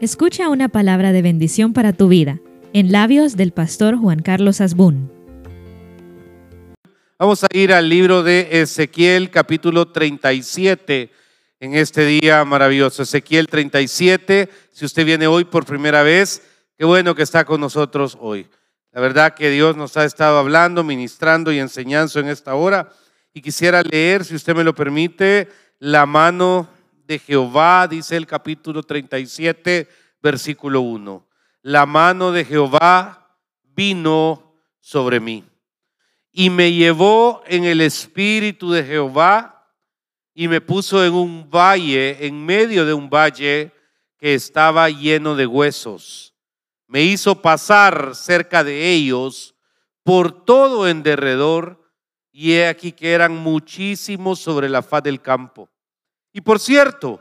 Escucha una palabra de bendición para tu vida en labios del pastor Juan Carlos Asbún. Vamos a ir al libro de Ezequiel capítulo 37 en este día maravilloso. Ezequiel 37, si usted viene hoy por primera vez, qué bueno que está con nosotros hoy. La verdad que Dios nos ha estado hablando, ministrando y enseñando en esta hora. Y quisiera leer, si usted me lo permite, la mano de Jehová, dice el capítulo 37, versículo 1. La mano de Jehová vino sobre mí y me llevó en el espíritu de Jehová y me puso en un valle, en medio de un valle que estaba lleno de huesos. Me hizo pasar cerca de ellos por todo en derredor y he aquí que eran muchísimos sobre la faz del campo y por cierto,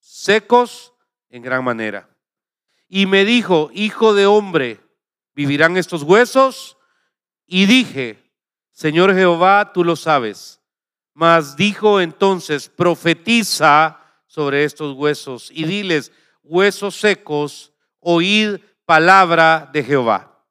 secos en gran manera. Y me dijo, hijo de hombre, ¿vivirán estos huesos? Y dije, Señor Jehová, tú lo sabes. Mas dijo entonces, profetiza sobre estos huesos y diles, huesos secos, oíd palabra de Jehová.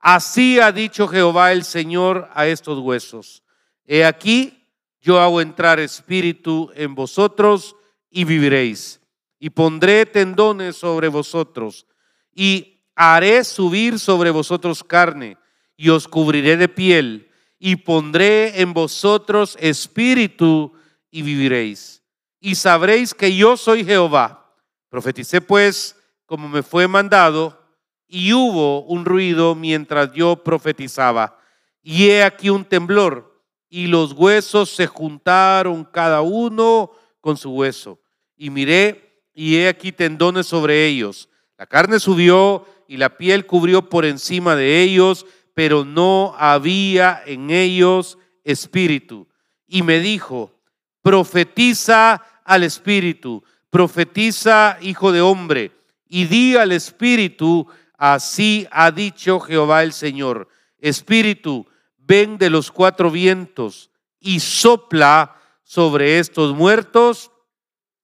Así ha dicho Jehová el Señor a estos huesos. He aquí, yo hago entrar espíritu en vosotros y viviréis. Y pondré tendones sobre vosotros y haré subir sobre vosotros carne y os cubriré de piel y pondré en vosotros espíritu y viviréis. Y sabréis que yo soy Jehová. Profeticé pues como me fue mandado y hubo un ruido mientras yo profetizaba. Y he aquí un temblor y los huesos se juntaron cada uno con su hueso. Y miré, y he aquí tendones sobre ellos. La carne subió y la piel cubrió por encima de ellos, pero no había en ellos espíritu. Y me dijo, profetiza al espíritu, profetiza, hijo de hombre, y di al espíritu, así ha dicho Jehová el Señor. Espíritu, ven de los cuatro vientos y sopla sobre estos muertos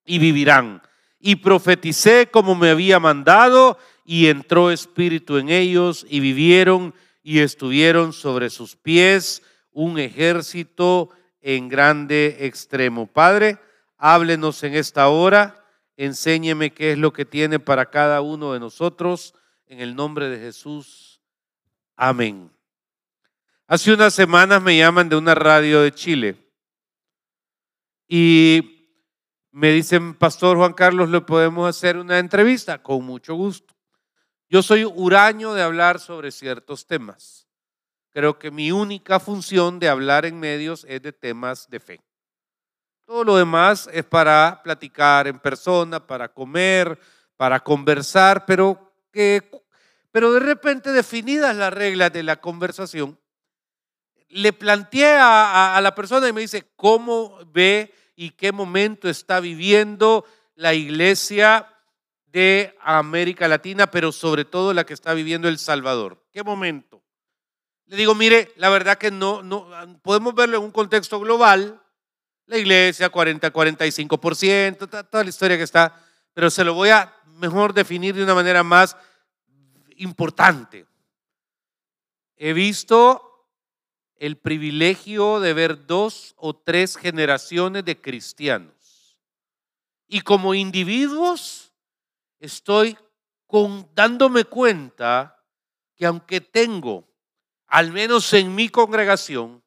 y vivirán. Y profeticé como me había mandado y entró espíritu en ellos y vivieron y estuvieron sobre sus pies un ejército en grande extremo. Padre, háblenos en esta hora, enséñeme qué es lo que tiene para cada uno de nosotros, en el nombre de Jesús. Amén. Hace unas semanas me llaman de una radio de Chile y me dicen, Pastor Juan Carlos, ¿le podemos hacer una entrevista? Con mucho gusto. Yo soy huraño de hablar sobre ciertos temas. Creo que mi única función de hablar en medios es de temas de fe. Todo lo demás es para platicar en persona, para comer, para conversar, pero pero de repente definidas las reglas de la conversación, le planteé a, la persona y me dice, ¿cómo ve y qué momento está viviendo la iglesia de América Latina, pero sobre todo la que está viviendo El Salvador? ¿Qué momento? Le digo, mire, la verdad que no, no podemos verlo en un contexto global, la iglesia 40, 45%, toda la historia que está, pero se lo voy a mejor definir de una manera más importante. He visto el privilegio de ver dos o tres generaciones de cristianos. Y como individuos estoy dándome cuenta que aunque tengo, al menos en mi congregación,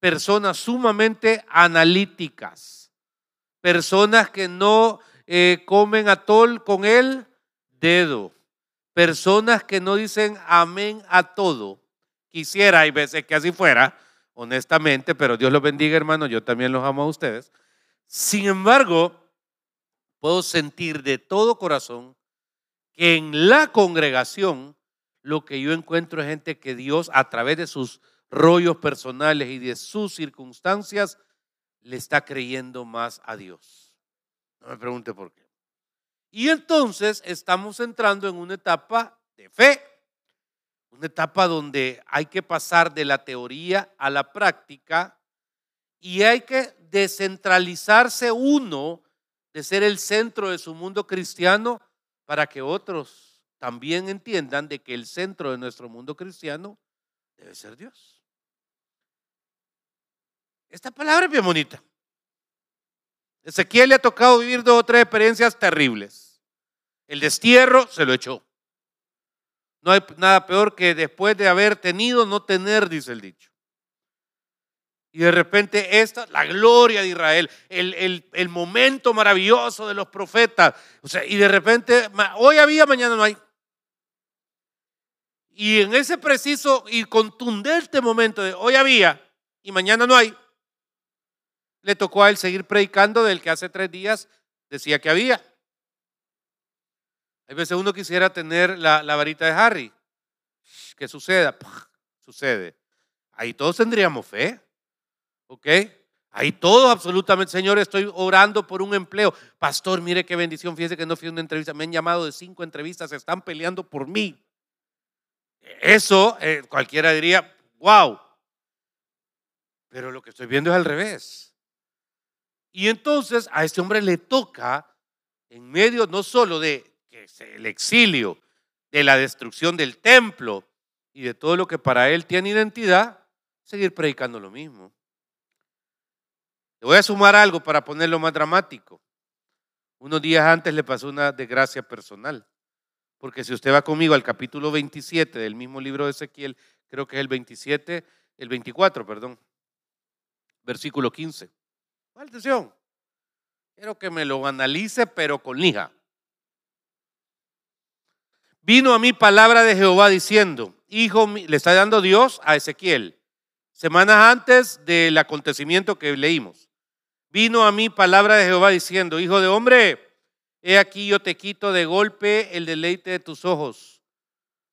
personas sumamente analíticas, personas que no eh, comen atol con el dedo, personas que no dicen amén a todo, Quisiera, hay veces que así fuera, honestamente, pero Dios los bendiga, hermano, yo también los amo a ustedes. Sin embargo, puedo sentir de todo corazón que en la congregación lo que yo encuentro es gente que Dios, a través de sus rollos personales y de sus circunstancias, le está creyendo más a Dios. No me pregunte por qué. Y entonces estamos entrando en una etapa de fe una etapa donde hay que pasar de la teoría a la práctica y hay que descentralizarse uno de ser el centro de su mundo cristiano para que otros también entiendan de que el centro de nuestro mundo cristiano debe ser Dios. Esta palabra es bien bonita. Ezequiel le ha tocado vivir dos o tres experiencias terribles. El destierro se lo echó. No hay nada peor que después de haber tenido, no tener, dice el dicho. Y de repente esta, la gloria de Israel, el, el, momento maravilloso de los profetas. O sea, y de repente, hoy había, mañana no hay. Y en ese preciso y contundente momento de hoy había y mañana no hay, le tocó a él seguir predicando del que hace tres días decía que había. Hay veces uno quisiera tener la, varita de Harry. Que suceda, sucede. Ahí todos tendríamos fe. ¿Ok? Ahí todos absolutamente, Señor, estoy orando por un empleo. Pastor, mire qué bendición. Fíjese que no fui a una entrevista. Me han llamado de cinco entrevistas. Están peleando por mí. Eso eh, cualquiera diría, wow. Pero lo que estoy viendo es al revés. Y entonces a este hombre le toca, en medio no solo de el exilio, de la destrucción del templo y de todo lo que para él tiene identidad, seguir predicando lo mismo. Le voy a sumar algo para ponerlo más dramático. Unos días antes le pasó una desgracia personal. Porque si usted va conmigo al capítulo 27 del mismo libro de Ezequiel, creo que es el 27, el 24, perdón, versículo 15. Atención. Quiero que me lo analice, pero con lija. Vino a mí palabra de Jehová diciendo, hijo, le está dando Dios a Ezequiel, semanas antes del acontecimiento que leímos. Vino a mí palabra de Jehová diciendo, hijo de hombre, he aquí yo te quito de golpe el deleite de tus ojos.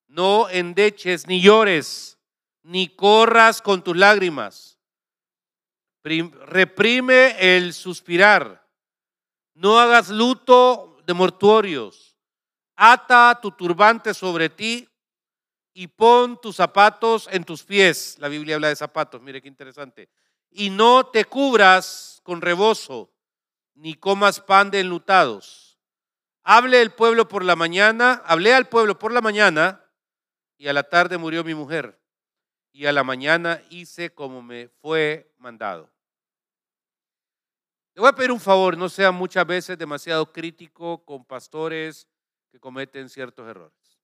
No endeches ni llores, ni corras con tus lágrimas. Reprime el suspirar. No hagas luto de mortuorios ata tu turbante sobre ti y pon tus zapatos en tus pies. La Biblia habla de zapatos, mire qué interesante. Y no te cubras con rebozo, ni comas pan de enlutados. Hable el pueblo por la mañana, hablé al pueblo por la mañana, y a la tarde murió mi mujer, y a la mañana hice como me fue mandado. Le voy a pedir un favor, no sea muchas veces demasiado crítico con pastores, que cometen ciertos errores.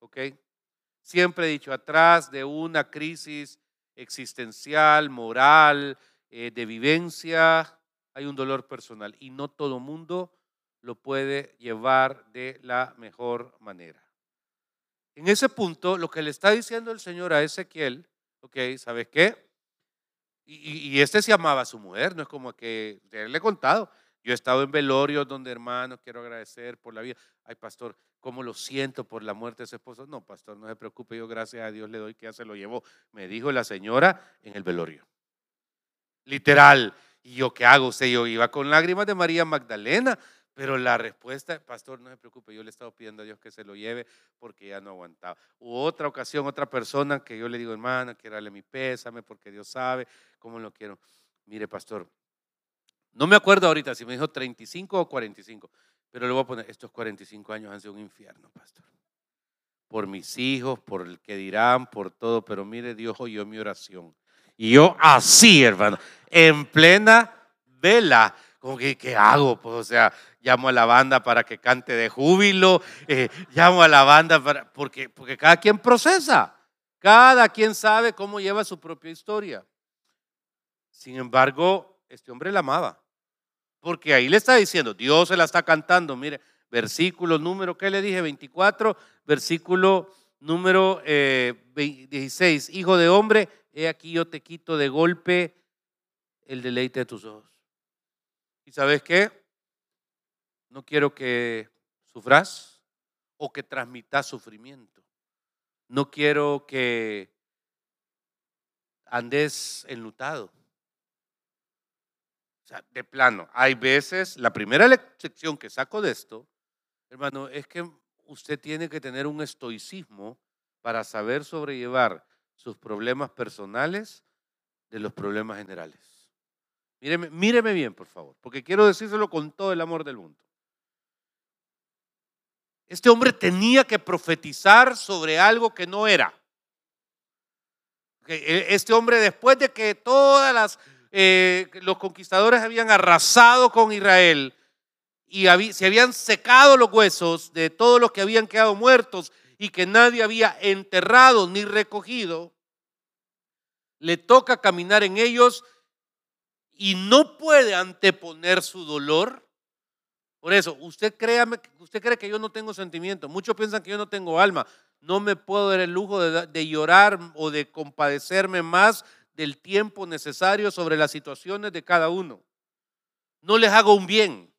¿Ok? Siempre he dicho, atrás de una crisis existencial, moral, eh, de vivencia, hay un dolor personal y no todo mundo lo puede llevar de la mejor manera. En ese punto, lo que le está diciendo el Señor a Ezequiel, ok, ¿sabes qué? Y, este se amaba a su mujer, no es como que, le he contado, yo he estado en velorios donde, hermanos, quiero agradecer por la vida. Ay, pastor, ¿cómo lo siento por la muerte de su esposo? No, pastor, no se preocupe, yo gracias a Dios le doy que ya se lo llevó. Me dijo la señora en el velorio. Literal. ¿Y yo qué hago? Usted, yo iba con lágrimas de María Magdalena, pero la respuesta, pastor, no se preocupe, yo le he estado pidiendo a Dios que se lo lleve porque ya no aguantaba. U otra ocasión, otra persona que yo le digo, hermana, quiero darle mi pésame porque Dios sabe cómo lo quiero. Mire, pastor, no me acuerdo ahorita si me dijo 35 o 45, pero le voy a poner, estos 45 años han sido un infierno, pastor. Por mis hijos, por el que dirán, por todo, pero mire, Dios oyó mi oración. Y yo así, hermano, en plena vela, como que, ¿qué hago? Pues, o sea, llamo a la banda para que cante de júbilo, eh, llamo a la banda para, porque, porque cada quien procesa, cada quien sabe cómo lleva su propia historia. Sin embargo, este hombre la amaba. Porque ahí le está diciendo, Dios se la está cantando. Mire, versículo número, ¿qué le dije? 24, versículo número 16. Eh, Hijo de hombre, he aquí yo te quito de golpe el deleite de tus ojos. ¿Y sabes qué? No quiero que sufras o que transmitas sufrimiento. No quiero que andes enlutado. Sea, de plano, hay veces, la primera lección que saco de esto, hermano, es que usted tiene que tener un estoicismo para saber sobrellevar sus problemas personales de los problemas generales. Míreme, míreme bien, por favor, porque quiero decírselo con todo el amor del mundo. Este hombre tenía que profetizar sobre algo que no era. E, este hombre, después de que todas las eh, los conquistadores habían arrasado con Israel y se habían secado los huesos de todos los que habían quedado muertos y que nadie había enterrado ni recogido, le toca caminar en ellos y no puede anteponer su dolor. Por eso, usted, créame, usted cree que yo no tengo sentimiento. Muchos piensan que yo no tengo alma. No me puedo dar el lujo de, de llorar o de compadecerme más del tiempo necesario sobre las situaciones de cada uno. No les hago un bien.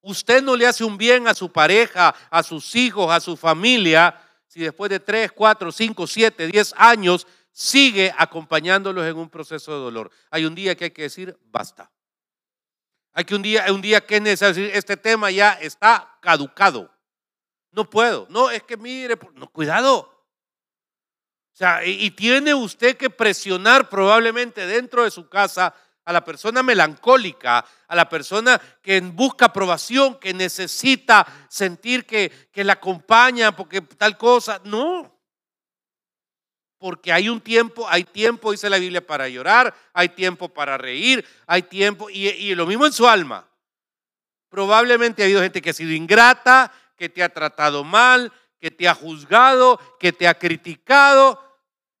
Usted no le hace un bien a su pareja, a sus hijos, a su familia, si después de 3, 4, 5, 7, 10 años sigue acompañándolos en un proceso de dolor. Hay un día que hay que decir, basta. Hay que un día, un día que es necesario decir, este tema ya está caducado. No puedo. No, es que mire, no, cuidado. Sea, y tiene usted que presionar probablemente dentro de su casa a la persona melancólica, a la persona que busca aprobación, que necesita sentir que, que la acompaña porque tal cosa. No. Porque hay un tiempo, hay tiempo, dice la Biblia, para llorar, hay tiempo para reír, hay tiempo, y, y lo mismo en su alma. Probablemente ha habido gente que ha sido ingrata, que te ha tratado mal, que te ha juzgado, que te ha criticado.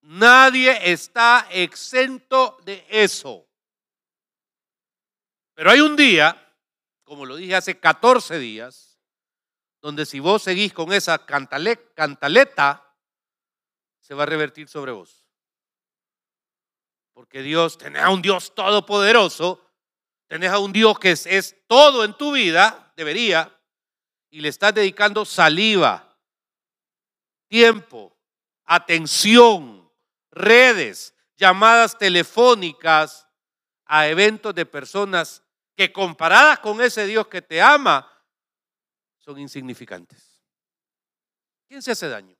Nadie está exento de eso. Pero hay un día, como lo dije hace 14 días, donde si vos seguís con esa cantaleta, se va a revertir sobre vos. Porque Dios, tenés a un Dios todopoderoso, tenés a un Dios que es, es todo en tu vida, debería, y le estás dedicando saliva, tiempo, atención, redes, llamadas telefónicas a eventos de personas que comparadas con ese Dios que te ama, son insignificantes. ¿Quién se hace daño?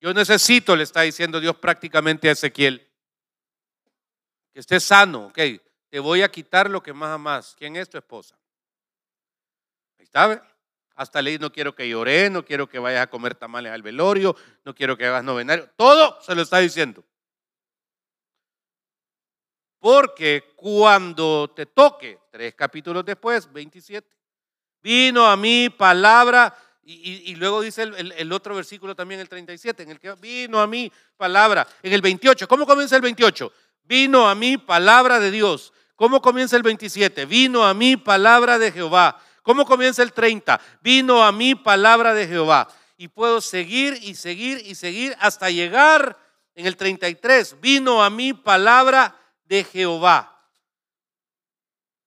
Yo necesito, le está diciendo Dios prácticamente a Ezequiel, que esté sano, ok, te voy a quitar lo que más amas. ¿Quién es tu esposa? Ahí está, hasta leí, no quiero que llore, no quiero que vayas a comer tamales al velorio, no quiero que hagas novenario, todo se lo está diciendo. Porque cuando te toque, tres capítulos después, 27, vino a mí palabra, y, luego dice el, otro versículo también, el 37, en el que vino a mí palabra, en el 28, ¿cómo comienza el 28? Vino a mí palabra de Dios. ¿Cómo comienza el 27? Vino a mí palabra de Jehová. ¿Cómo comienza el 30? Vino a mí palabra de Jehová. Y puedo seguir y seguir y seguir hasta llegar en el 33. Vino a mí palabra de Jehová.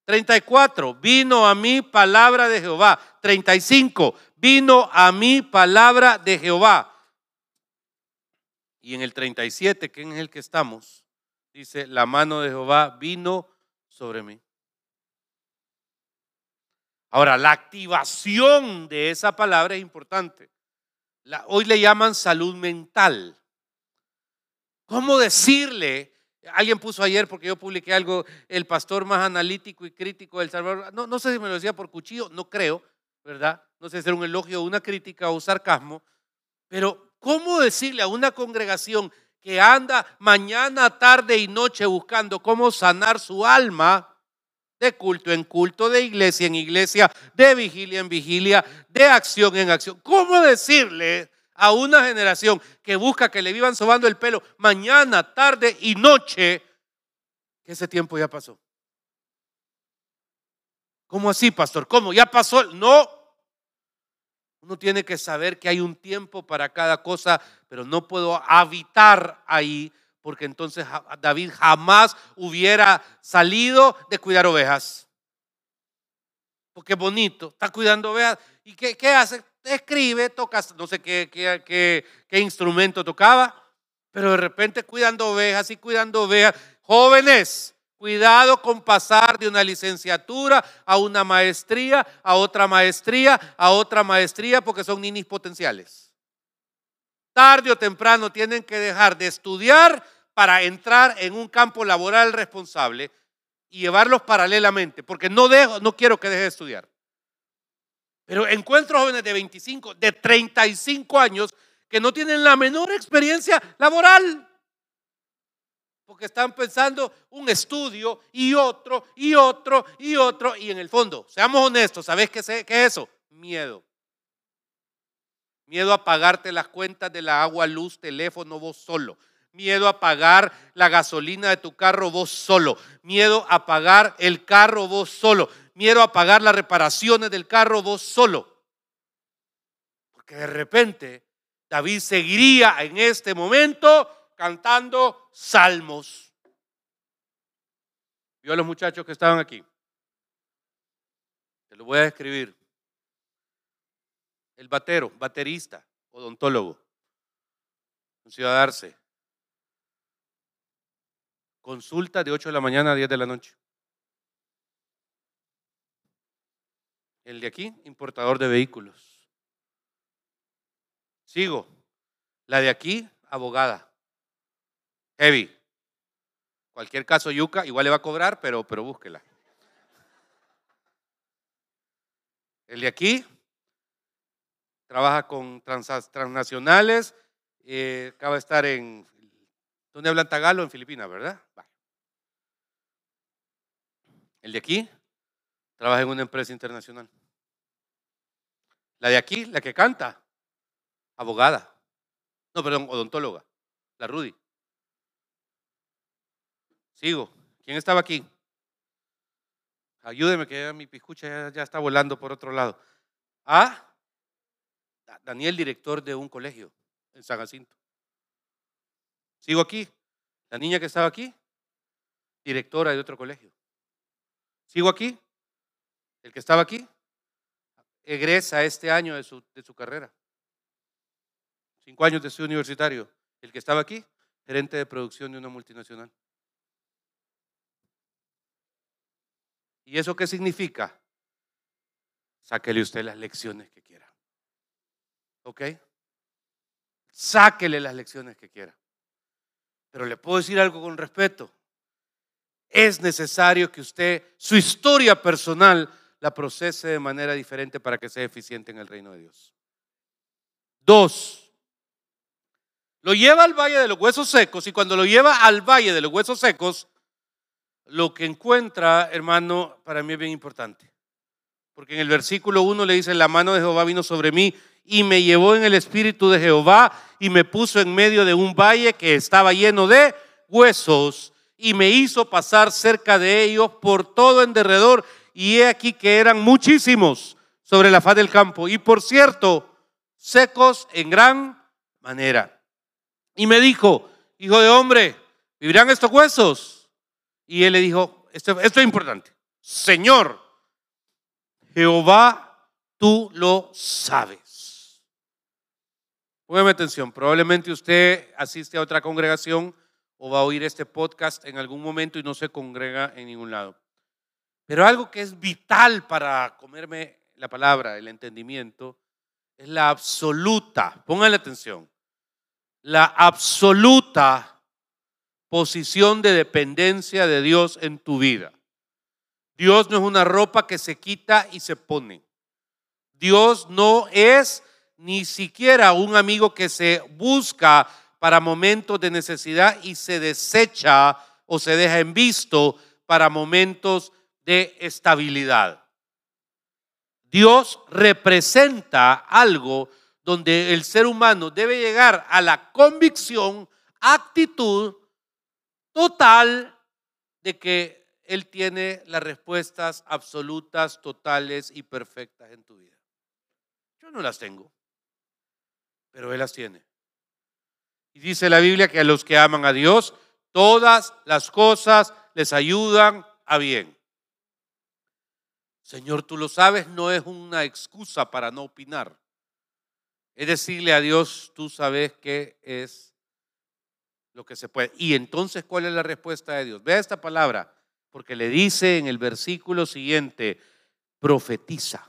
34, vino a mí palabra de Jehová. 35, vino a mí palabra de Jehová. Y en el 37, que es el que estamos, dice, la mano de Jehová vino sobre mí. Ahora, la activación de esa palabra es importante. hoy le llaman salud mental. ¿Cómo decirle Alguien puso ayer, porque yo publiqué algo, el pastor más analítico y crítico del Salvador. No, sé si me lo decía por cuchillo, no creo, ¿verdad? No sé si era un elogio, una crítica o un sarcasmo. Pero, ¿cómo decirle a una congregación que anda mañana, tarde y noche buscando cómo sanar su alma? De culto en culto, de iglesia en iglesia, de vigilia en vigilia, de acción en acción. ¿Cómo decirle a una generación que busca que le vivan sobando el pelo mañana, tarde y noche, que ese tiempo ya pasó. ¿Cómo así, pastor? ¿Cómo? ¿Ya pasó? No. Uno tiene que saber que hay un tiempo para cada cosa, pero no puedo habitar ahí porque entonces David jamás hubiera salido de cuidar ovejas. Porque es bonito, está cuidando ovejas. ¿Y qué, hace? escribe, toca, no sé qué, qué, instrumento tocaba, pero de repente cuidando ovejas y cuidando ovejas. Jóvenes, Cuidado con pasar de una licenciatura a una maestría, a otra maestría, a otra maestría, porque son ninis potenciales. Tarde o temprano tienen que dejar de estudiar para entrar en un campo laboral responsable y llevarlos paralelamente, porque no, dejo, no quiero que deje de estudiar. Pero encuentro jóvenes de 25, de 35 años que no tienen la menor experiencia laboral. Porque están pensando un estudio y otro y otro y otro. Y en el fondo, seamos honestos, ¿sabes qué, es eso? Miedo. Miedo a pagarte las cuentas de la agua, luz, teléfono, vos solo. Miedo a pagar la gasolina de tu carro vos solo. Miedo a pagar el carro vos solo. Miedo a pagar las reparaciones del carro vos solo. Porque de repente David seguiría en este momento cantando salmos. Vio a los muchachos que estaban aquí. Te lo voy a describir. El batero, baterista, odontólogo, en Ciudad Arce. Consulta de 8 de la mañana a 10 de la noche. El de aquí, importador de vehículos. Sigo. La de aquí, abogada. Heavy. Cualquier caso yuca, igual le va a cobrar, pero, pero búsquela. El de aquí, trabaja con transnacionales, eh, acaba de estar en, ¿dónde hablan tagalo? En Filipinas, ¿verdad? El de aquí, trabaja en una empresa internacional. La de aquí, la que canta, abogada. No, perdón, odontóloga, la Rudy. Sigo. ¿Quién estaba aquí? Ayúdeme que mi piscucha ya, ya está volando por otro lado. Ah, Daniel, director de un colegio en San Jacinto. Sigo aquí. La niña que estaba aquí, directora de otro colegio. Sigo aquí. El que estaba aquí, egresa este año de su, de su carrera. Cinco años de estudio universitario. El que estaba aquí, gerente de producción de una multinacional. ¿Y eso qué significa? Sáquele usted las lecciones que quiera. ¿Ok? Sáquele las lecciones que quiera. Pero le puedo decir algo con respeto. Es necesario que usted su historia personal la procese de manera diferente para que sea eficiente en el reino de Dios. Dos, lo lleva al valle de los huesos secos y cuando lo lleva al valle de los huesos secos, lo que encuentra, hermano, para mí es bien importante. Porque en el versículo 1 le dice, la mano de Jehová vino sobre mí y me llevó en el espíritu de Jehová y me puso en medio de un valle que estaba lleno de huesos y me hizo pasar cerca de ellos por todo en derredor y he aquí que eran muchísimos sobre la faz del campo y por cierto secos en gran manera. Y me dijo, hijo de hombre, ¿vivirán estos huesos? Y él le dijo, esto, esto es importante, Señor, Jehová, tú lo sabes. Póngame atención, probablemente usted asiste a otra congregación o va a oír este podcast en algún momento y no se congrega en ningún lado. Pero algo que es vital para comerme la palabra, el entendimiento, es la absoluta, póngale atención, la absoluta posición de dependencia de Dios en tu vida. Dios no es una ropa que se quita y se pone. Dios no es ni siquiera un amigo que se busca para momentos de necesidad y se desecha o se deja en visto para momentos de estabilidad. Dios representa algo donde el ser humano debe llegar a la convicción, actitud total de que Él tiene las respuestas absolutas, totales y perfectas en tu vida. Yo no las tengo pero Él las tiene. Y dice la Biblia que a los que aman a Dios, todas las cosas les ayudan a bien. Señor, tú lo sabes, no es una excusa para no opinar. Es decirle a Dios, tú sabes qué es lo que se puede. Y entonces, ¿cuál es la respuesta de Dios? Vea esta palabra, porque le dice en el versículo siguiente, profetiza.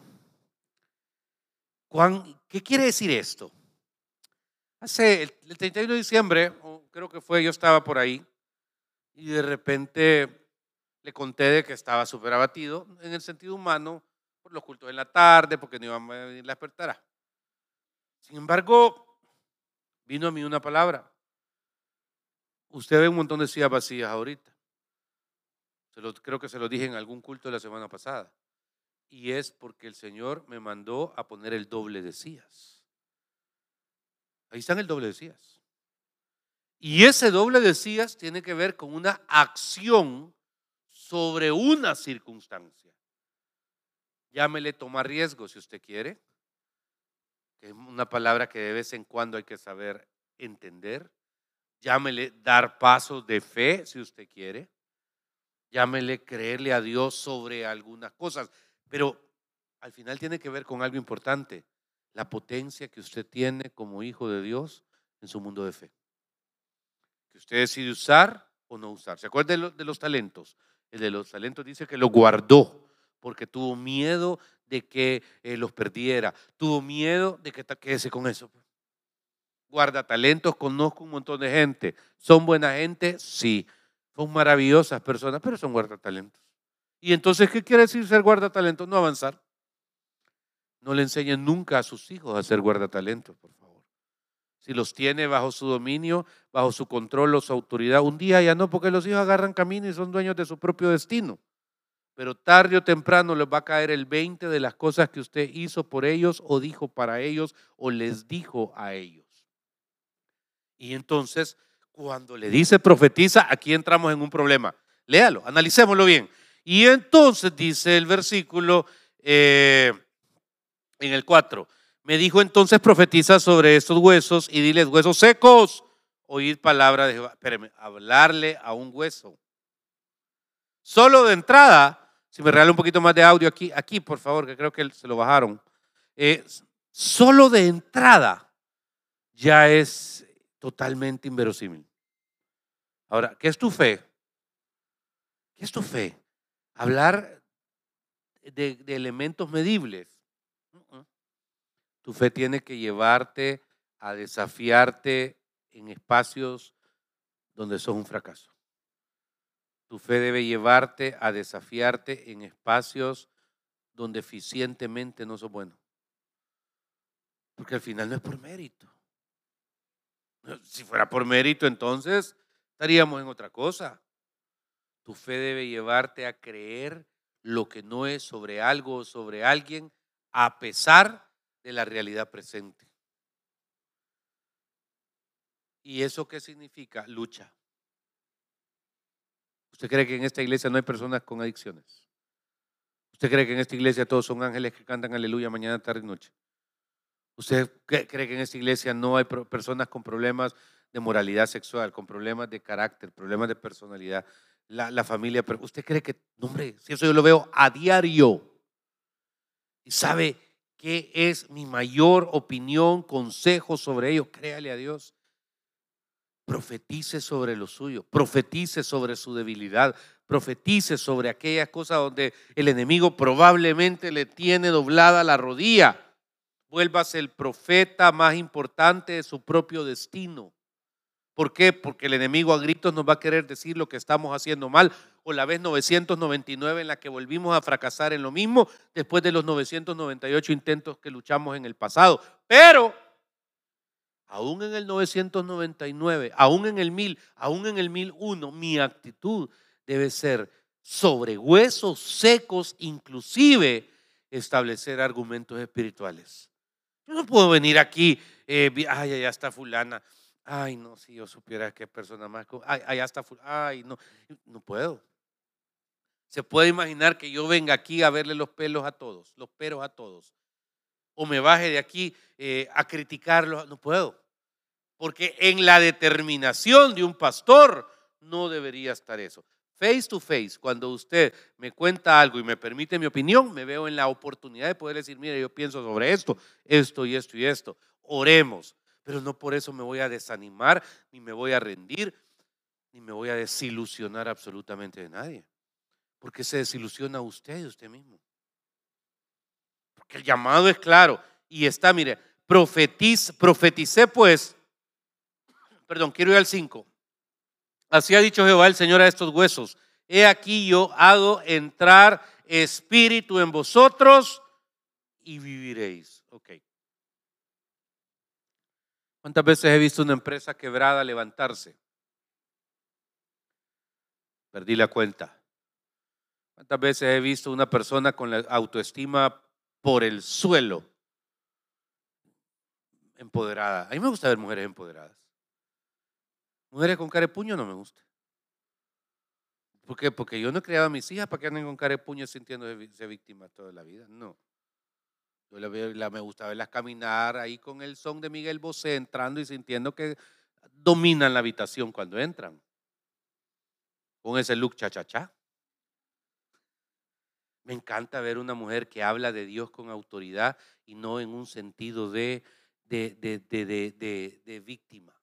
¿Qué quiere decir esto? Hace el 31 de diciembre, creo que fue, yo estaba por ahí y de repente le conté de que estaba súper abatido en el sentido humano por los cultos en la tarde, porque no iban a venir la despertará. Sin embargo, vino a mí una palabra. Usted ve un montón de sillas vacías ahorita. Creo que se lo dije en algún culto la semana pasada. Y es porque el Señor me mandó a poner el doble de sillas. Ahí están el doble de sillas. Y ese doble de sillas tiene que ver con una acción sobre una circunstancia. Llámele tomar riesgo si usted quiere, que es una palabra que de vez en cuando hay que saber entender. Llámele dar pasos de fe si usted quiere. Llámele creerle a Dios sobre algunas cosas. Pero al final tiene que ver con algo importante, la potencia que usted tiene como hijo de Dios en su mundo de fe. Que usted decide usar o no usar. ¿Se acuerda de, los talentos? El de los talentos dice que lo guardó porque tuvo miedo de que eh, los perdiera, tuvo miedo de que quedase con eso. Guarda talentos, conozco un montón de gente. ¿Son buena gente? Sí. Son maravillosas personas, pero son guardatalentos. Y entonces, ¿qué quiere decir ser guardatalentos? No avanzar. No le enseñen nunca a sus hijos a ser guardatalentos, por favor. Si los tiene bajo su dominio, bajo su control o su autoridad, un día ya no, porque los hijos agarran camino y son dueños de su propio destino. Pero tarde o temprano les va a caer el 20 de las cosas que usted hizo por ellos o dijo para ellos o les dijo a ellos. Y entonces, cuando le dice profetiza, aquí entramos en un problema. Léalo, analicémoslo bien. Y entonces dice el versículo eh, en el 4, me dijo entonces profetiza sobre estos huesos y diles huesos secos, oíd palabra de Jehová. Espérame, hablarle a un hueso. Solo de entrada, si me regala un poquito más de audio aquí, aquí por favor, que creo que se lo bajaron. Eh, solo de entrada ya es totalmente inverosímil. Ahora, ¿qué es tu fe? ¿Qué es tu fe? hablar de, elementos medibles. Tu fe tiene que llevarte a desafiarte en espacios donde sos un fracaso. Tu fe debe llevarte a desafiarte en espacios donde eficientemente no sos bueno. Porque al final no es por mérito. Si fuera por mérito, entonces estaríamos en otra cosa. Tu fe debe llevarte a creer lo que no es sobre algo o sobre alguien, a pesar de la realidad presente. ¿Y eso qué significa? Lucha. ¿Usted cree que en esta iglesia no hay personas con adicciones? ¿Usted cree que en esta iglesia todos son ángeles que cantan aleluya mañana, tarde y noche? ¿Usted cree que en esta iglesia no hay personas con problemas de moralidad sexual, con problemas de carácter, problemas de personalidad? la, familia, pero usted cree que, hombre, si eso yo lo veo a diario. Y sabe qué es mi mayor opinión, consejo sobre ello, créale a Dios. Profetice sobre lo suyo, profetice sobre su debilidad, profetice sobre aquellas cosas donde el enemigo probablemente le tiene doblada la rodilla. Vuélvase el profeta más importante de su propio destino. ¿Por qué? Porque el enemigo a gritos nos va a querer decir lo que estamos haciendo mal. O la vez 999 en la que volvimos a fracasar en lo mismo después de los 998 intentos que luchamos en el pasado. Pero, aún en el 999, aún en el 1000, aún en el 1001, mi actitud debe ser sobre huesos secos, inclusive establecer argumentos espirituales. Yo no puedo venir aquí, eh, ay, allá está fulana, Ay, no, si yo supiera qué persona más. Ay, allá está. Ay, no, no puedo. Se puede imaginar que yo venga aquí a verle los pelos a todos, los peros a todos. O me baje de aquí eh, a criticarlos. No puedo. Porque en la determinación de un pastor no debería estar eso. Face to face, cuando usted me cuenta algo y me permite mi opinión, me veo en la oportunidad de poder decir, mire, yo pienso sobre esto, esto y esto y esto. Oremos. Pero no por eso me voy a desanimar, ni me voy a rendir, ni me voy a desilusionar absolutamente de nadie. Porque se desilusiona usted y usted mismo. Porque el llamado es claro. Y está, mire, profetiz, profeticé pues, perdón, quiero ir al 5. Así ha dicho Jehová el Señor a estos huesos. He aquí yo hago entrar espíritu en vosotros y viviréis. Ok. ¿Cuántas veces he visto una empresa quebrada levantarse? Perdí la cuenta. ¿Cuántas veces he visto una persona con la autoestima por el suelo? Empoderada. A mí me gusta ver mujeres empoderadas. Mujeres con cara de no me gusta. ¿Por qué? Porque yo no criado a mis hijas para que anden con cara de puño sintiéndose víctimas toda la vida. No. Yo la, me gusta verlas caminar ahí con el son de Miguel Bosé entrando y sintiendo que dominan la habitación cuando entran. Con ese look cha-cha-cha. Me encanta ver una mujer que habla de Dios con autoridad y no en un sentido de, de, de, de víctima.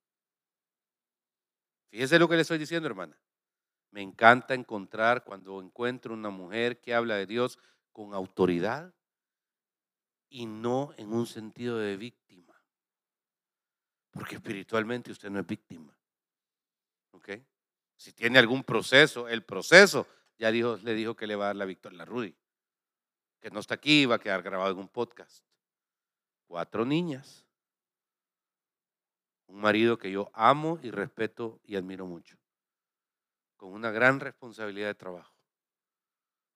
Fíjese lo que le estoy diciendo, hermana. Me encanta encontrar cuando encuentro una mujer que habla de Dios con autoridad y no en un sentido de víctima. Porque espiritualmente usted no es víctima. ¿Ok? Si tiene algún proceso, el proceso, ya le dijo que le va a dar la victoria a Rudy. Que no está aquí, va a quedar grabado en un podcast. Cuatro niñas. Un marido que yo amo y respeto y admiro mucho. Con una gran responsabilidad de trabajo.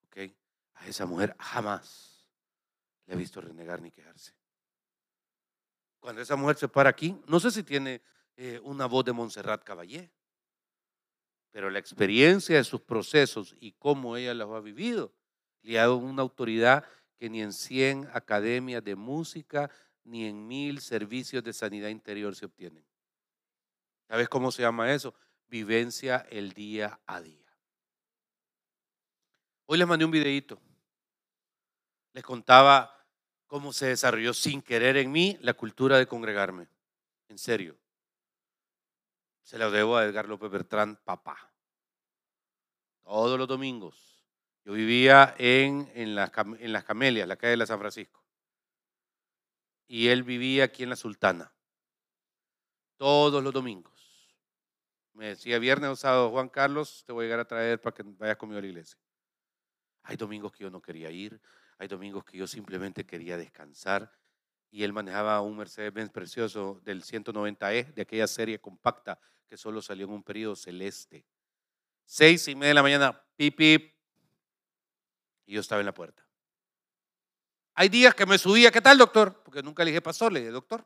¿Ok? A esa mujer jamás le he visto renegar ni quejarse. Cuando esa mujer se para aquí, no sé si tiene eh, una voz de Montserrat Caballé, pero la experiencia de sus procesos y cómo ella los ha vivido le ha dado una autoridad que ni en 100 academias de música ni en mil servicios de sanidad interior se obtienen. ¿Sabes cómo se llama eso? Vivencia el día a día. Hoy les mandé un videito. Les contaba cómo se desarrolló sin querer en mí la cultura de congregarme. En serio. Se lo debo a Edgar López Bertrán, papá. Todos los domingos. Yo vivía en, en, las, en las Camelias, la calle de la San Francisco. Y él vivía aquí en la Sultana. Todos los domingos. Me decía viernes o sábado, Juan Carlos, te voy a llegar a traer para que vayas conmigo a la iglesia. Hay domingos que yo no quería ir, hay domingos que yo simplemente quería descansar y él manejaba un Mercedes-Benz precioso del 190E, de aquella serie compacta que solo salió en un periodo celeste. Seis y media de la mañana, pip, pip, y yo estaba en la puerta. Hay días que me subía, ¿qué tal, doctor? Porque nunca le dije pastor, le dije, doctor,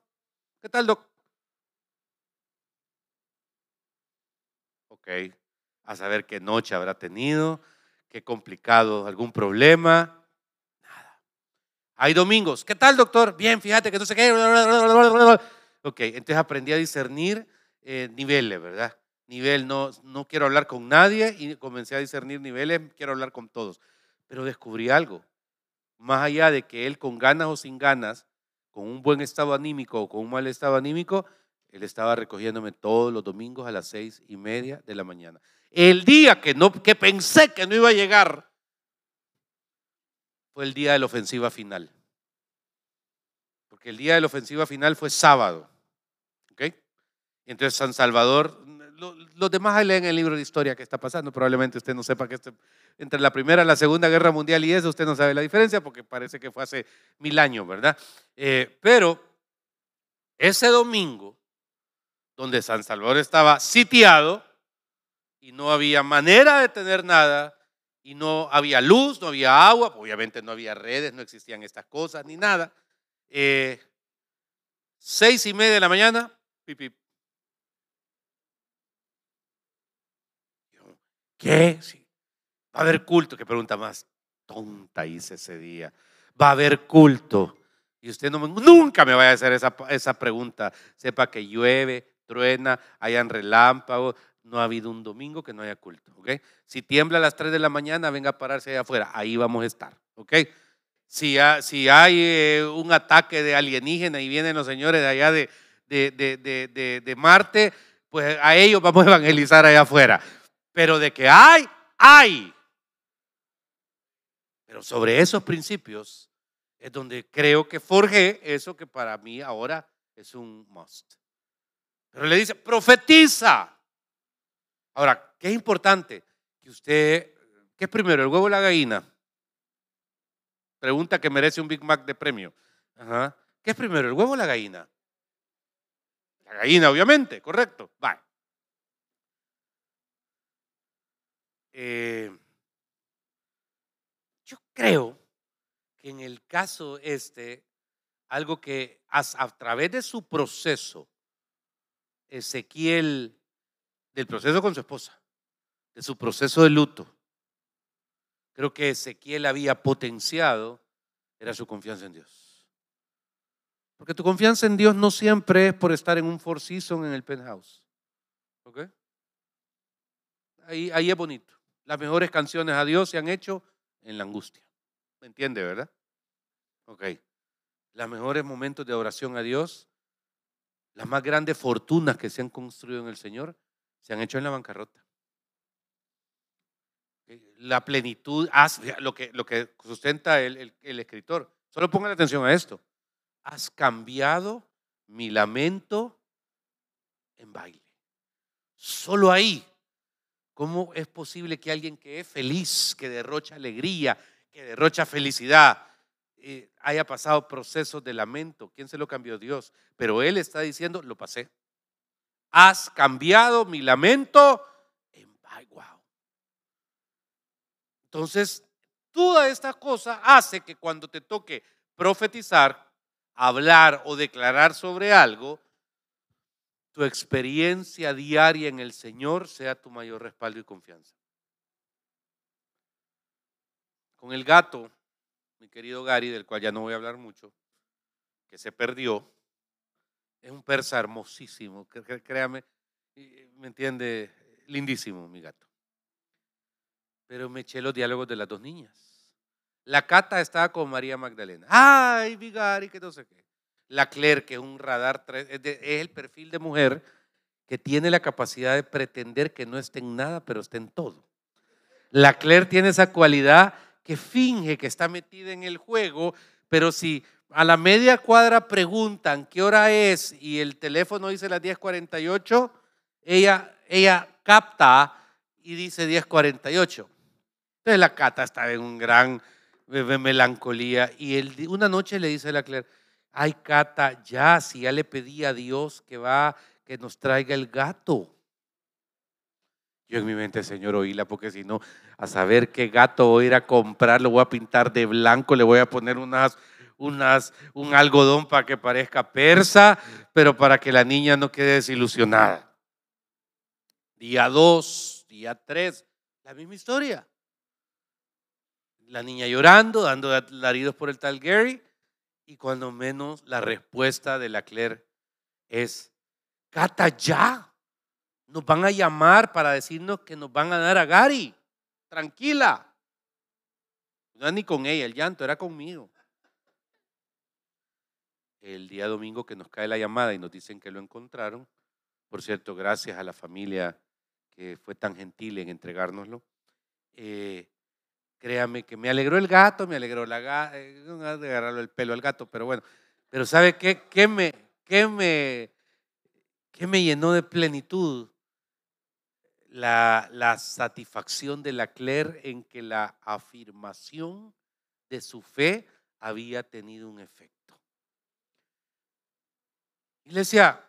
¿qué tal, doctor? Ok, a saber qué noche habrá tenido, qué complicado, algún problema. Hay domingos. ¿Qué tal, doctor? Bien, fíjate que no sé qué. Ok, entonces aprendí a discernir eh, niveles, ¿verdad? Nivel, no, no quiero hablar con nadie y comencé a discernir niveles, quiero hablar con todos. Pero descubrí algo. Más allá de que él con ganas o sin ganas, con un buen estado anímico o con un mal estado anímico, él estaba recogiéndome todos los domingos a las seis y media de la mañana. El día que, no, que pensé que no iba a llegar, fue el día de la ofensiva final. Porque el día de la ofensiva final fue sábado. ¿Ok? Entonces San Salvador, los demás leen el libro de historia que está pasando. Probablemente usted no sepa que entre la primera y la segunda guerra mundial y eso, usted no sabe la diferencia porque parece que fue hace mil años, ¿verdad? Eh, pero ese domingo, donde San Salvador estaba sitiado y no había manera de tener nada, y no había luz, no había agua, obviamente no había redes, no existían estas cosas ni nada. Eh, seis y media de la mañana, pip, ¿Qué? Va a haber culto. Qué pregunta más tonta hice ese día. Va a haber culto. Y usted nunca me vaya a hacer esa, pregunta. Sepa que llueve, truena, hayan relámpagos, no ha habido un domingo que no haya culto. ¿ok? Si tiembla a las 3 de la mañana, venga a pararse allá afuera. Ahí vamos a estar. ¿ok? Si, hay eh, un ataque de alienígena y vienen los señores de allá de, de, Marte, pues a ellos vamos a evangelizar allá afuera. Pero de que hay, hay. Pero sobre esos principios es donde creo que forjé eso que para mí ahora es un must. Pero le dice, profetiza. Ahora, ¿qué es importante? Que usted, ¿qué es primero, el huevo o la gallina? Pregunta que merece un Big Mac de premio. ¿Qué es primero, el huevo o la gallina? La gallina, obviamente, correcto. Vale. Eh, yo creo que en el caso este, algo que a, través de su proceso, Ezequiel, del proceso con su esposa, de su proceso de luto, creo que Ezequiel había potenciado, era su confianza en Dios. Porque tu confianza en Dios no siempre es por estar en un Four Seasons en el penthouse. ¿Ok? Ahí, ahí es bonito. Las mejores canciones a Dios se han hecho en la angustia. ¿Me entiende, verdad? Ok. Los mejores momentos de oración a Dios, las más grandes fortunas que se han construido en el Señor, se han hecho en la bancarrota. La plenitud, lo que, lo que sustenta el, el escritor. Solo pongan atención a esto. Has cambiado mi lamento en baile. Solo ahí ¿Cómo es posible que alguien que es feliz, que derrocha alegría, que derrocha felicidad, eh, haya pasado procesos de lamento? ¿Quién se lo cambió? Dios. Pero Él está diciendo, lo pasé. Has cambiado mi lamento en wow. Entonces, toda esta cosa hace que cuando te toque profetizar, hablar o declarar sobre algo, tu experiencia diaria en el Señor sea tu mayor respaldo y confianza. Con el gato, mi querido Gary, del cual ya no voy a hablar mucho, que se perdió, es un persa hermosísimo, créame, me entiende, lindísimo mi gato. Pero me eché los diálogos de las dos niñas. La cata estaba con María Magdalena. Ay, mi Gary, que no sé qué la Claire, que es un radar, es, el perfil de mujer que tiene la capacidad de pretender que no esté en nada, pero esté en todo. La Claire tiene esa cualidad que finge que está metida en el juego, pero si a la media cuadra preguntan qué hora es y el teléfono dice las 10:48, ella, ella capta y dice 10:48. Entonces la cata está en un gran melancolía y una noche le dice a la Claire, Ay, Cata, ya, si ya le pedí a Dios que va, que nos traiga el gato. Yo en mi mente, Señor, oíla, porque si no, a saber qué gato voy a ir a comprar, lo voy a pintar de blanco, le voy a poner unas, unas, un algodón para que parezca persa, pero para que la niña no quede desilusionada. Día dos, día tres, la misma historia. La niña llorando, dando laridos por el tal Gary. Y cuando menos la respuesta de la Claire es, Cata, ya. Nos van a llamar para decirnos que nos van a dar a Gary. Tranquila. No era ni con ella, el llanto era conmigo. El día domingo que nos cae la llamada y nos dicen que lo encontraron, por cierto, gracias a la familia que fue tan gentil en entregárnoslo, eh, Créame que me alegró el gato, me alegró la gata, eh, no agarrarle el pelo al gato, pero bueno. Pero ¿sabe qué? ¿Qué me, qué me, qué me llenó de plenitud? La, la satisfacción de la Claire en que la afirmación de su fe había tenido un efecto. Iglesia,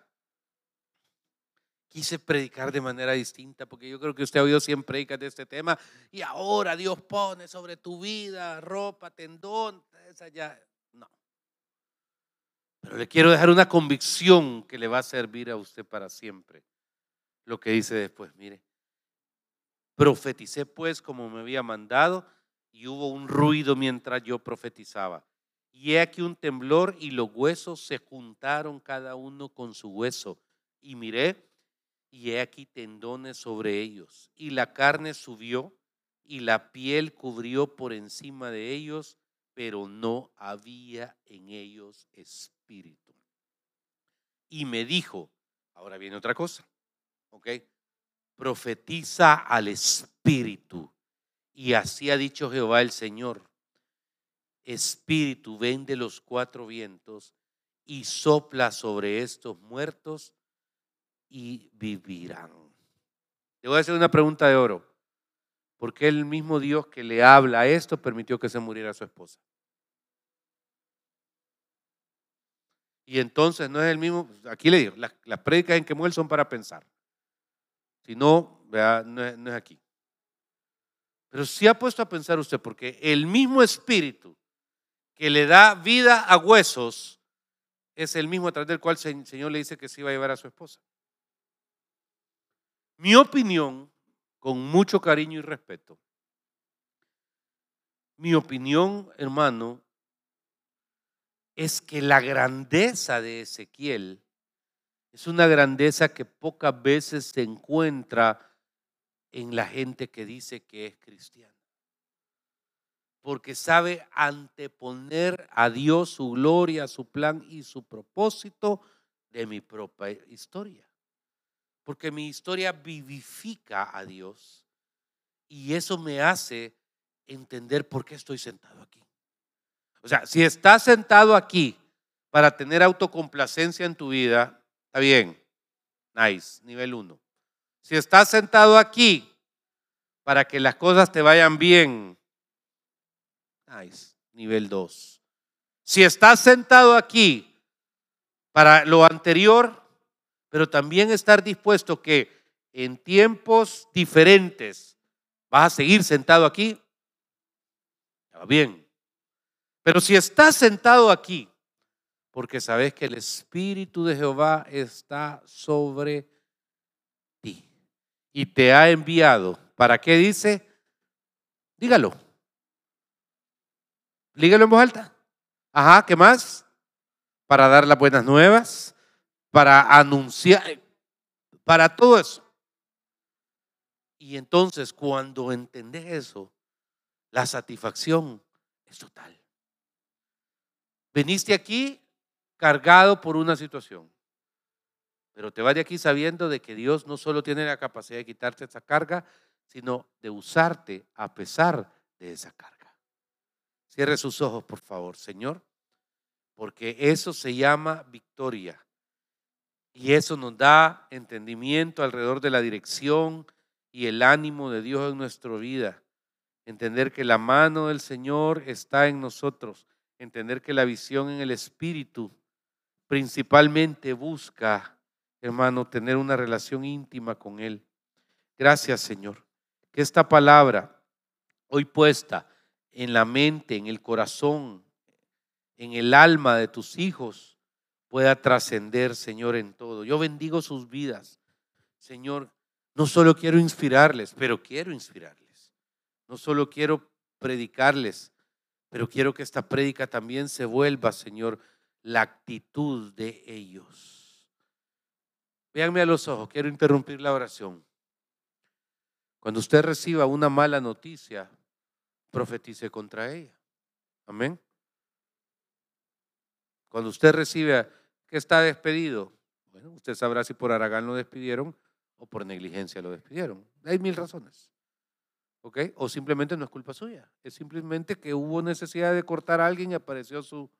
quise predicar de manera distinta, porque yo creo que usted ha oído siempre predicas de este tema, y ahora Dios pone sobre tu vida ropa, tendón, esa ya, no. Pero le quiero dejar una convicción que le va a servir a usted para siempre. Lo que dice después, mire, profeticé pues como me había mandado, y hubo un ruido mientras yo profetizaba. Y he aquí un temblor y los huesos se juntaron cada uno con su hueso. Y miré y he aquí tendones sobre ellos. Y la carne subió y la piel cubrió por encima de ellos, pero no había en ellos espíritu. Y me dijo, ahora viene otra cosa, ¿ok? Profetiza al espíritu. Y así ha dicho Jehová el Señor. Espíritu, ven de los cuatro vientos y sopla sobre estos muertos y vivirán. Le voy a hacer una pregunta de oro. ¿Por qué el mismo Dios que le habla a esto permitió que se muriera su esposa? Y entonces no es el mismo, pues, aquí le digo, las, las prédicas en que muere son para pensar. Si no, no es, no es aquí. Pero sí ha puesto a pensar usted, porque el mismo espíritu que le da vida a huesos es el mismo a través del cual el Señor le dice que se iba a llevar a su esposa. Mi opinión, con mucho cariño y respeto, mi opinión, hermano, es que la grandeza de Ezequiel es una grandeza que pocas veces se encuentra en la gente que dice que es cristiana. Porque sabe anteponer a Dios su gloria, su plan y su propósito de mi propia historia. Porque mi historia vivifica a Dios y eso me hace entender por qué estoy sentado aquí. O sea, si estás sentado aquí para tener autocomplacencia en tu vida, está bien. Nice, nivel uno. Si estás sentado aquí para que las cosas te vayan bien, nice, nivel dos. Si estás sentado aquí para lo anterior, pero también estar dispuesto que en tiempos diferentes vas a seguir sentado aquí, está bien. Pero si estás sentado aquí, porque sabes que el Espíritu de Jehová está sobre ti y te ha enviado, ¿para qué dice? Dígalo. Dígalo en voz alta. Ajá, ¿qué más? Para dar las buenas nuevas, para anunciar, para todo eso. Y entonces cuando entendés eso, la satisfacción es total. Veniste aquí cargado por una situación, pero te vas de aquí sabiendo de que Dios no solo tiene la capacidad de quitarte esa carga, sino de usarte a pesar de esa carga. Cierre sus ojos, por favor, Señor, porque eso se llama victoria. Y eso nos da entendimiento alrededor de la dirección y el ánimo de Dios en nuestra vida. Entender que la mano del Señor está en nosotros entender que la visión en el espíritu principalmente busca, hermano, tener una relación íntima con Él. Gracias, Señor. Que esta palabra, hoy puesta en la mente, en el corazón, en el alma de tus hijos, pueda trascender, Señor, en todo. Yo bendigo sus vidas. Señor, no solo quiero inspirarles, pero quiero inspirarles. No solo quiero predicarles, pero quiero que esta prédica también se vuelva, Señor, la actitud de ellos. Véanme a los ojos, quiero interrumpir la oración. Cuando usted reciba una mala noticia, profetice contra ella. Amén. Cuando usted recibe que está despedido, bueno, usted sabrá si por Aragán lo despidieron o por negligencia lo despidieron. Hay mil razones. ¿ok? O simplemente no es culpa suya, es simplemente que hubo necesidad de cortar a alguien y apareció su,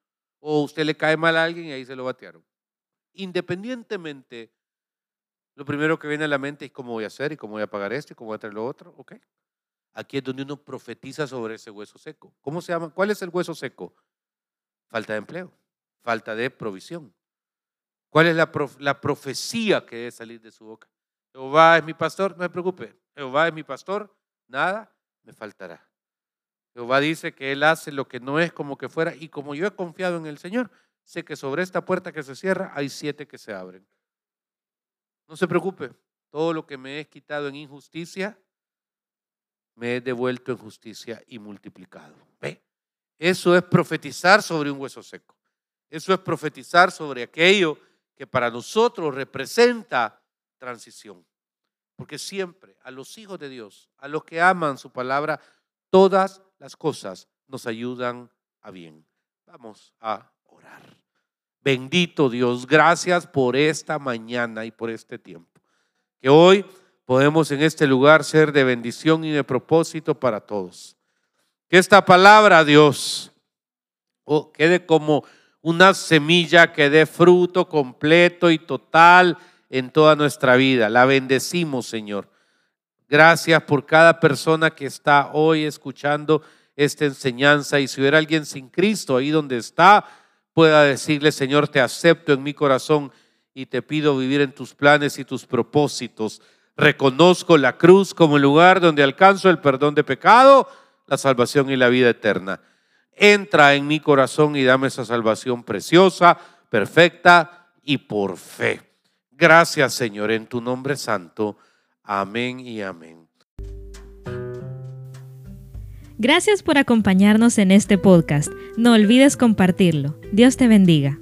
o usted le cae mal a alguien y ahí se lo batearon. Independientemente, lo primero que viene a la mente es cómo voy a hacer y cómo voy a pagar esto y cómo voy a traer lo otro, ¿ok? Aquí es donde uno profetiza sobre ese hueso seco. ¿Cómo se llama? ¿Cuál es el hueso seco? Falta de empleo, falta de provisión. ¿Cuál es la, la profecía que debe salir de su boca? Jehová es mi pastor, no me preocupe. Jehová es mi pastor, nada me faltará. Jehová dice que Él hace lo que no es como que fuera y como yo he confiado en el Señor, sé que sobre esta puerta que se cierra hay siete que se abren. No se preocupe, todo lo que me he quitado en injusticia, me he devuelto en justicia y multiplicado. ¿Ve? Eso es profetizar sobre un hueso seco. Eso es profetizar sobre aquello que para nosotros representa transición. Porque siempre a los hijos de Dios, a los que aman su palabra, todas las cosas nos ayudan a bien. Vamos a orar. Bendito Dios, gracias por esta mañana y por este tiempo. Que hoy podemos en este lugar ser de bendición y de propósito para todos. Que esta palabra, Dios, oh, quede como una semilla que dé fruto completo y total en toda nuestra vida. La bendecimos, Señor. Gracias por cada persona que está hoy escuchando esta enseñanza. Y si hubiera alguien sin Cristo ahí donde está, pueda decirle, Señor, te acepto en mi corazón y te pido vivir en tus planes y tus propósitos. Reconozco la cruz como el lugar donde alcanzo el perdón de pecado, la salvación y la vida eterna entra en mi corazón y dame esa salvación preciosa, perfecta y por fe. Gracias Señor, en tu nombre santo. Amén y amén. Gracias por acompañarnos en este podcast. No olvides compartirlo. Dios te bendiga.